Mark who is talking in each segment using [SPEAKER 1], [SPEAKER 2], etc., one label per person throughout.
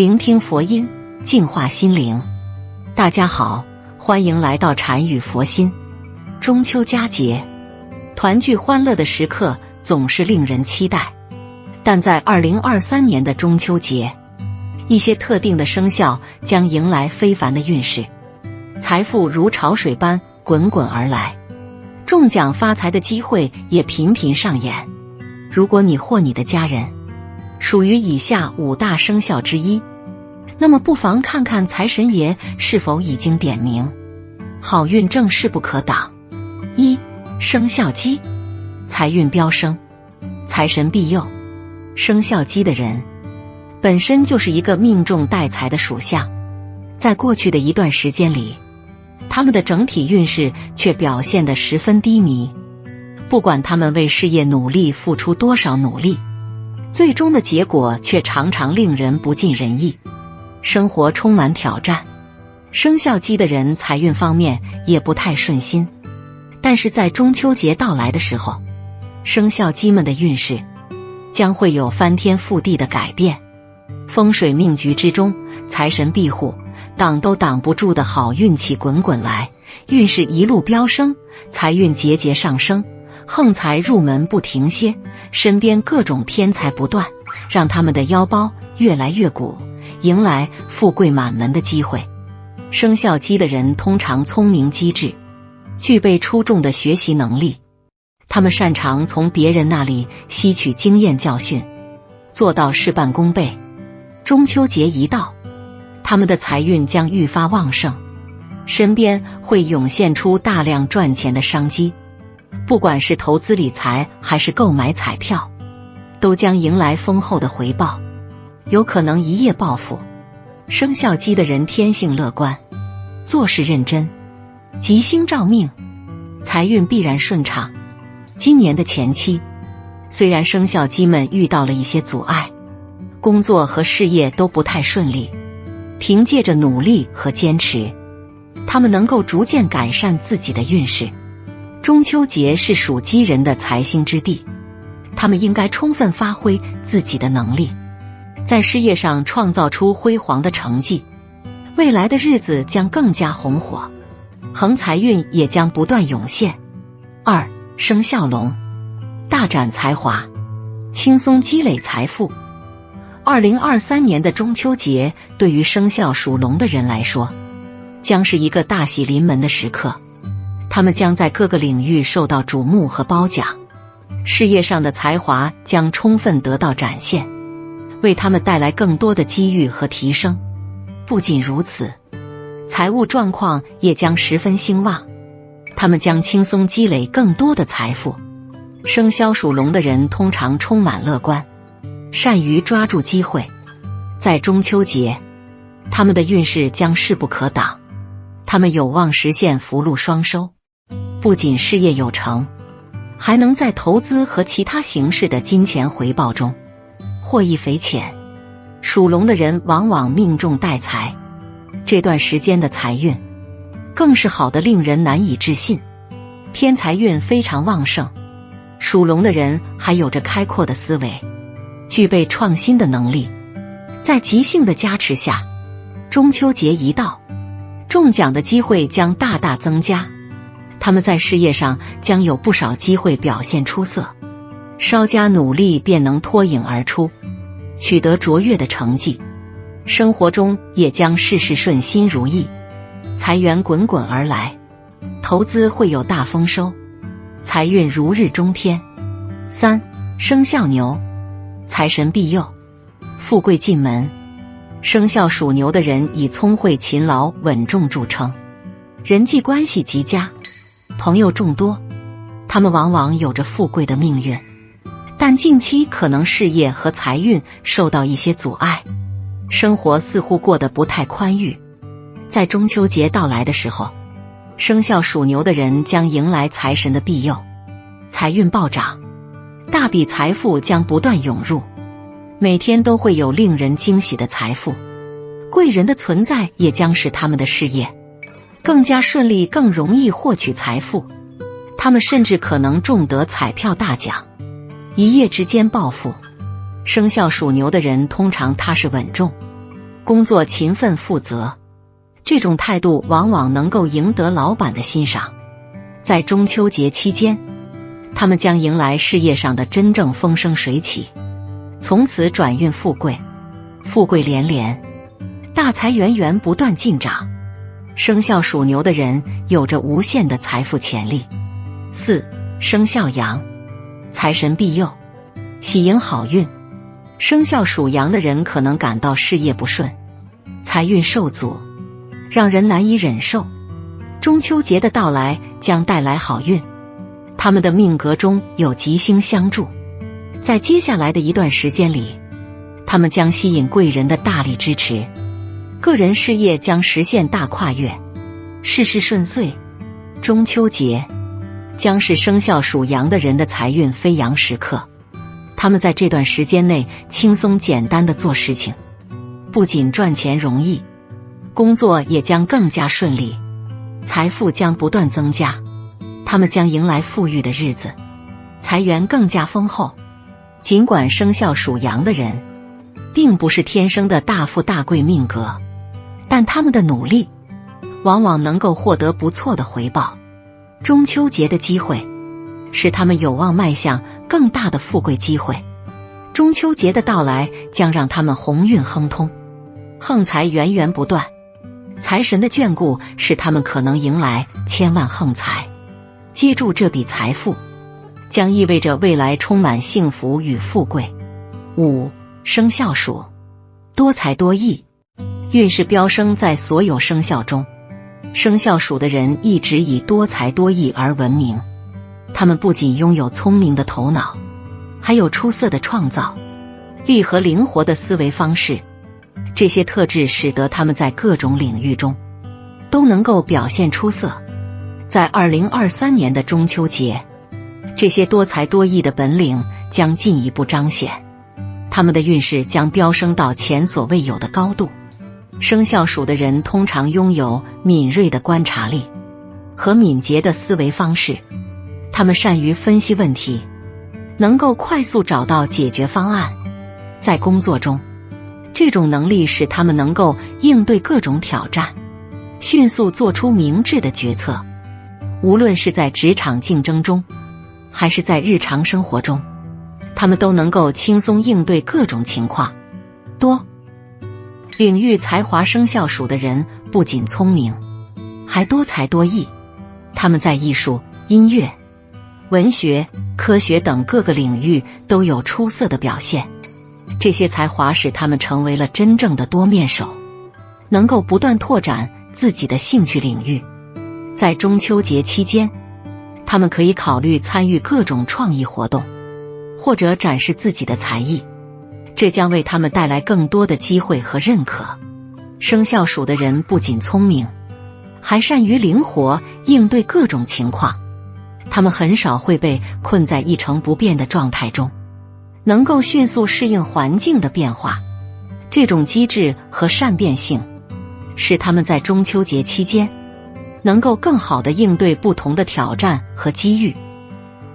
[SPEAKER 1] 聆听佛音，净化心灵。大家好，欢迎来到禅语佛心。中秋佳节，团聚欢乐的时刻总是令人期待。但在二零二三年的中秋节，一些特定的生肖将迎来非凡的运势，财富如潮水般滚滚而来，中奖发财的机会也频频上演。如果你或你的家人，属于以下五大生肖之一，那么不妨看看财神爷是否已经点名，好运正势不可挡。一生肖鸡，财运飙升，财神庇佑。生肖鸡的人本身就是一个命中带财的属相，在过去的一段时间里，他们的整体运势却表现得十分低迷。不管他们为事业努力付出多少努力。最终的结果却常常令人不尽人意，生活充满挑战。生肖鸡的人财运方面也不太顺心，但是在中秋节到来的时候，生肖鸡们的运势将会有翻天覆地的改变。风水命局之中，财神庇护，挡都挡不住的好运气滚滚来，运势一路飙升，财运节节上升。横财入门不停歇，身边各种偏财不断，让他们的腰包越来越鼓，迎来富贵满门的机会。生肖鸡的人通常聪明机智，具备出众的学习能力，他们擅长从别人那里吸取经验教训，做到事半功倍。中秋节一到，他们的财运将愈发旺盛，身边会涌现出大量赚钱的商机。不管是投资理财还是购买彩票，都将迎来丰厚的回报，有可能一夜暴富。生肖鸡的人天性乐观，做事认真，吉星照命，财运必然顺畅。今年的前期，虽然生肖鸡们遇到了一些阻碍，工作和事业都不太顺利，凭借着努力和坚持，他们能够逐渐改善自己的运势。中秋节是属鸡人的财星之地，他们应该充分发挥自己的能力，在事业上创造出辉煌的成绩，未来的日子将更加红火，横财运也将不断涌现。二生肖龙，大展才华，轻松积累财富。二零二三年的中秋节对于生肖属龙的人来说，将是一个大喜临门的时刻。他们将在各个领域受到瞩目和褒奖，事业上的才华将充分得到展现，为他们带来更多的机遇和提升。不仅如此，财务状况也将十分兴旺，他们将轻松积累更多的财富。生肖属龙的人通常充满乐观，善于抓住机会，在中秋节，他们的运势将势不可挡，他们有望实现福禄双收。不仅事业有成，还能在投资和其他形式的金钱回报中获益匪浅。属龙的人往往命中带财，这段时间的财运更是好的令人难以置信，偏财运非常旺盛。属龙的人还有着开阔的思维，具备创新的能力，在吉星的加持下，中秋节一到，中奖的机会将大大增加。他们在事业上将有不少机会表现出色，稍加努力便能脱颖而出，取得卓越的成绩。生活中也将事事顺心如意，财源滚滚而来，投资会有大丰收，财运如日中天。三生肖牛，财神庇佑，富贵进门。生肖属牛的人以聪慧、勤劳、稳重著称，人际关系极佳。朋友众多，他们往往有着富贵的命运，但近期可能事业和财运受到一些阻碍，生活似乎过得不太宽裕。在中秋节到来的时候，生肖属牛的人将迎来财神的庇佑，财运暴涨，大笔财富将不断涌入，每天都会有令人惊喜的财富，贵人的存在也将使他们的事业。更加顺利，更容易获取财富。他们甚至可能中得彩票大奖，一夜之间暴富。生肖属牛的人通常踏实稳重，工作勤奋负责，这种态度往往能够赢得老板的欣赏。在中秋节期间，他们将迎来事业上的真正风生水起，从此转运富贵，富贵连连，大财源源不断进账。生肖属牛的人有着无限的财富潜力。四生肖羊，财神庇佑，喜迎好运。生肖属羊的人可能感到事业不顺，财运受阻，让人难以忍受。中秋节的到来将带来好运，他们的命格中有吉星相助，在接下来的一段时间里，他们将吸引贵人的大力支持，个人事业将实现大跨越，事事顺遂。中秋节。将是生肖属羊的人的财运飞扬时刻，他们在这段时间内轻松简单的做事情，不仅赚钱容易，工作也将更加顺利，财富将不断增加，他们将迎来富裕的日子，财源更加丰厚。尽管生肖属羊的人并不是天生的大富大贵命格，但他们的努力往往能够获得不错的回报。中秋节的机会，使他们有望迈向更大的富贵机会。中秋节的到来将让他们鸿运亨通，横财源源不断。财神的眷顾使他们可能迎来千万横财。接住这笔财富，将意味着未来充满幸福与富贵。五生肖鼠，多才多艺，运势飙升在所有生肖中。生肖鼠的人一直以多才多艺而闻名，他们不仅拥有聪明的头脑，还有出色的创造力和灵活的思维方式。这些特质使得他们在各种领域中都能够表现出色。在二零二三年的中秋节，这些多才多艺的本领将进一步彰显，他们的运势将飙升到前所未有的高度。生肖鼠的人通常拥有敏锐的观察力和敏捷的思维方式，他们善于分析问题，能够快速找到解决方案。在工作中，这种能力使他们能够应对各种挑战，迅速做出明智的决策。无论是在职场竞争中，还是在日常生活中，他们都能够轻松应对各种情况。多。领域才华生肖属的人不仅聪明，还多才多艺。他们在艺术、音乐、文学、科学等各个领域都有出色的表现。这些才华使他们成为了真正的多面手，能够不断拓展自己的兴趣领域。在中秋节期间，他们可以考虑参与各种创意活动，或者展示自己的才艺。这将为他们带来更多的机会和认可。生肖鼠的人不仅聪明，还善于灵活应对各种情况。他们很少会被困在一成不变的状态中，能够迅速适应环境的变化。这种机智和善变性，使他们在中秋节期间能够更好的应对不同的挑战和机遇。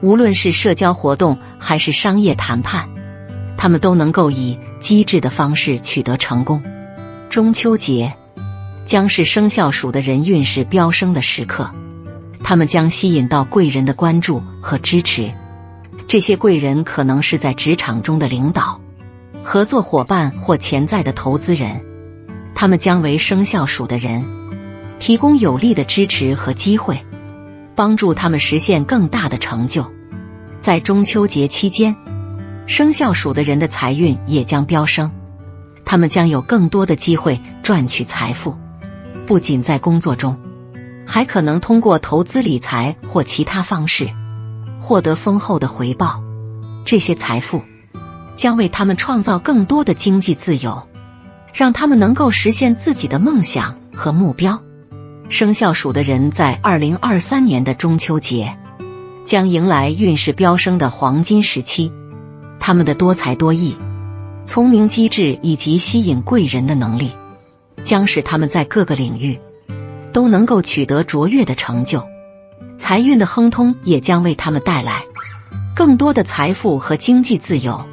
[SPEAKER 1] 无论是社交活动还是商业谈判。他们都能够以机智的方式取得成功。中秋节将是生肖鼠的人运势飙升的时刻，他们将吸引到贵人的关注和支持。这些贵人可能是在职场中的领导、合作伙伴或潜在的投资人，他们将为生肖鼠的人提供有力的支持和机会，帮助他们实现更大的成就。在中秋节期间。生肖鼠的人的财运也将飙升，他们将有更多的机会赚取财富，不仅在工作中，还可能通过投资理财或其他方式获得丰厚的回报。这些财富将为他们创造更多的经济自由，让他们能够实现自己的梦想和目标。生肖鼠的人在二零二三年的中秋节将迎来运势飙升的黄金时期。他们的多才多艺、聪明机智以及吸引贵人的能力，将使他们在各个领域都能够取得卓越的成就。财运的亨通也将为他们带来更多的财富和经济自由。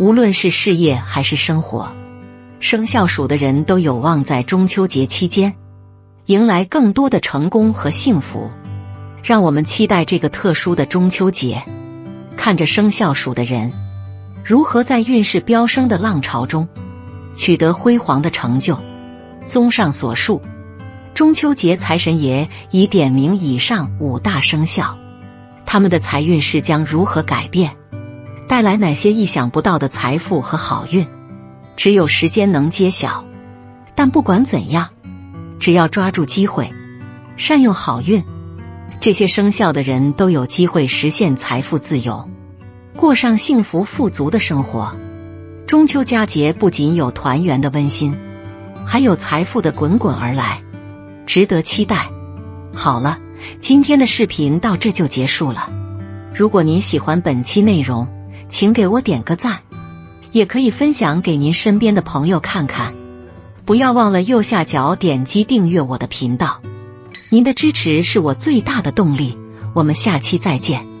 [SPEAKER 1] 无论是事业还是生活，生肖属的人都有望在中秋节期间迎来更多的成功和幸福。让我们期待这个特殊的中秋节，看着生肖属的人如何在运势飙升的浪潮中取得辉煌的成就。综上所述，中秋节财神爷已点名以上五大生肖，他们的财运势将如何改变，带来哪些意想不到的财富和好运，只有时间能揭晓。但不管怎样，只要抓住机会，善用好运，这些生肖的人都有机会实现财富自由，过上幸福富足的生活。中秋佳节不仅有团圆的温馨。还有财富的滚滚而来，值得期待。好了，今天的视频到这就结束了。如果您喜欢本期内容，请给我点个赞，也可以分享给您身边的朋友看看。不要忘了右下角点击订阅我的频道，您的支持是我最大的动力。我们下期再见。